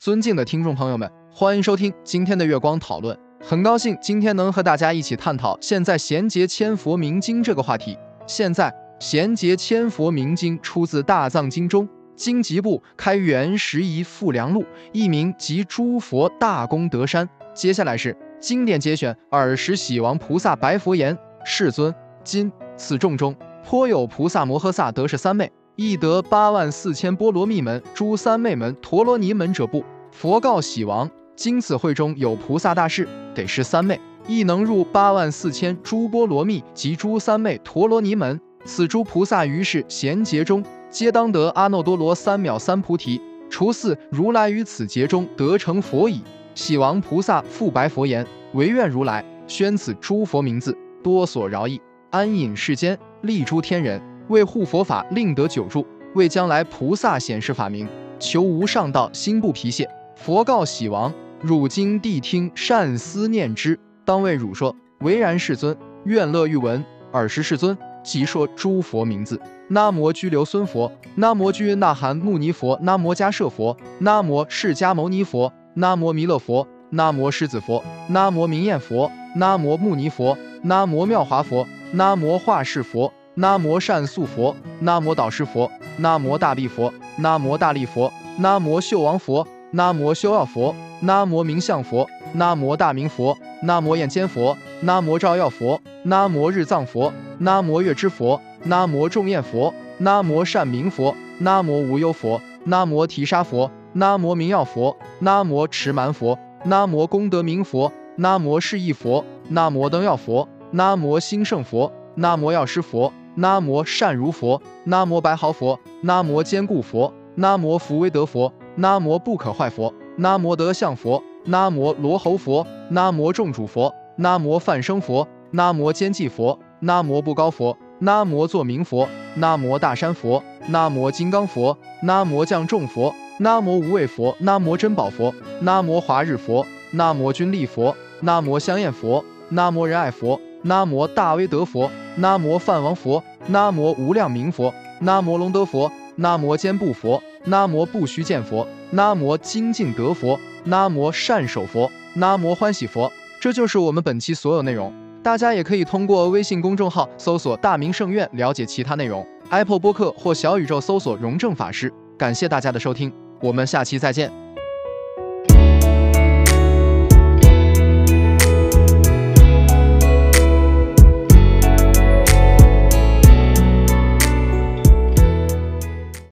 尊敬的听众朋友们，欢迎收听今天的月光讨论。很高兴今天能和大家一起探讨现在贤劫千佛明经这个话题。现在贤劫千佛明经出自大藏经中经集部开元十一富良录，一名集诸佛大功德山。接下来是经典节选，尔时喜王菩萨白佛言：世尊，今此众中颇有菩萨摩诃萨得是三昧。亦得八万四千波罗蜜门、诸三昧门、陀罗尼门者不？佛告喜王：今此会中有菩萨大士，得是三昧，亦能入八万四千诸波罗蜜及诸三昧陀罗尼门。此诸菩萨于是贤劫中，皆当得阿耨多罗三藐三菩提。除四如来于此劫中得成佛矣。喜王菩萨复白佛言：唯愿如来宣此诸佛名字，多所饶益，安隐世间，利诸天人。为护佛法，令得久住；为将来菩萨显示法名，求无上道，心不疲懈。佛告喜王：汝今谛听，善思念之。当为汝说，唯然，世尊。愿乐欲闻。尔时世尊即说诸佛名字：南无居留孙佛，南无居那含牟尼佛，南无迦摄佛，南无释迦牟尼佛，南无弥勒佛，南无狮子佛，南无明焰佛，南无牟尼佛，南无妙华佛，南无化世佛。南无善宿佛，南无导师佛，南无大臂佛，南无大力佛，南无秀王佛，南无修药佛，南无明相佛，南无大明佛，南无眼尖佛，南无照耀佛，南无日藏佛，南无月之佛，南无众焰佛，南无善明佛，南无无忧佛，南无提沙佛，南无明耀佛，南无持蛮佛，南无功德明佛，南无释义佛，南无灯耀佛，南无兴盛佛，南无药师佛。南无善如佛，南无白毫佛，南无坚固佛，南无福威德佛，南无不可坏佛，南无德相佛，南无罗喉佛，南无众主佛，南无梵声佛，南无坚济佛，南无不高佛，南无作明佛，南无大山佛，南无金刚佛，南无降众佛，南无无畏佛，南无珍宝佛，南无华日佛，南无君力佛，南无香艳佛，南无仁爱佛，南无大威德佛。南无梵王佛，南无无量明佛，南无龙德佛，南无坚布佛，南无不虚见佛，南无精进德佛，南无善手佛，南无欢喜佛。这就是我们本期所有内容。大家也可以通过微信公众号搜索“大明圣院”了解其他内容。Apple 播客或小宇宙搜索“荣正法师”。感谢大家的收听，我们下期再见。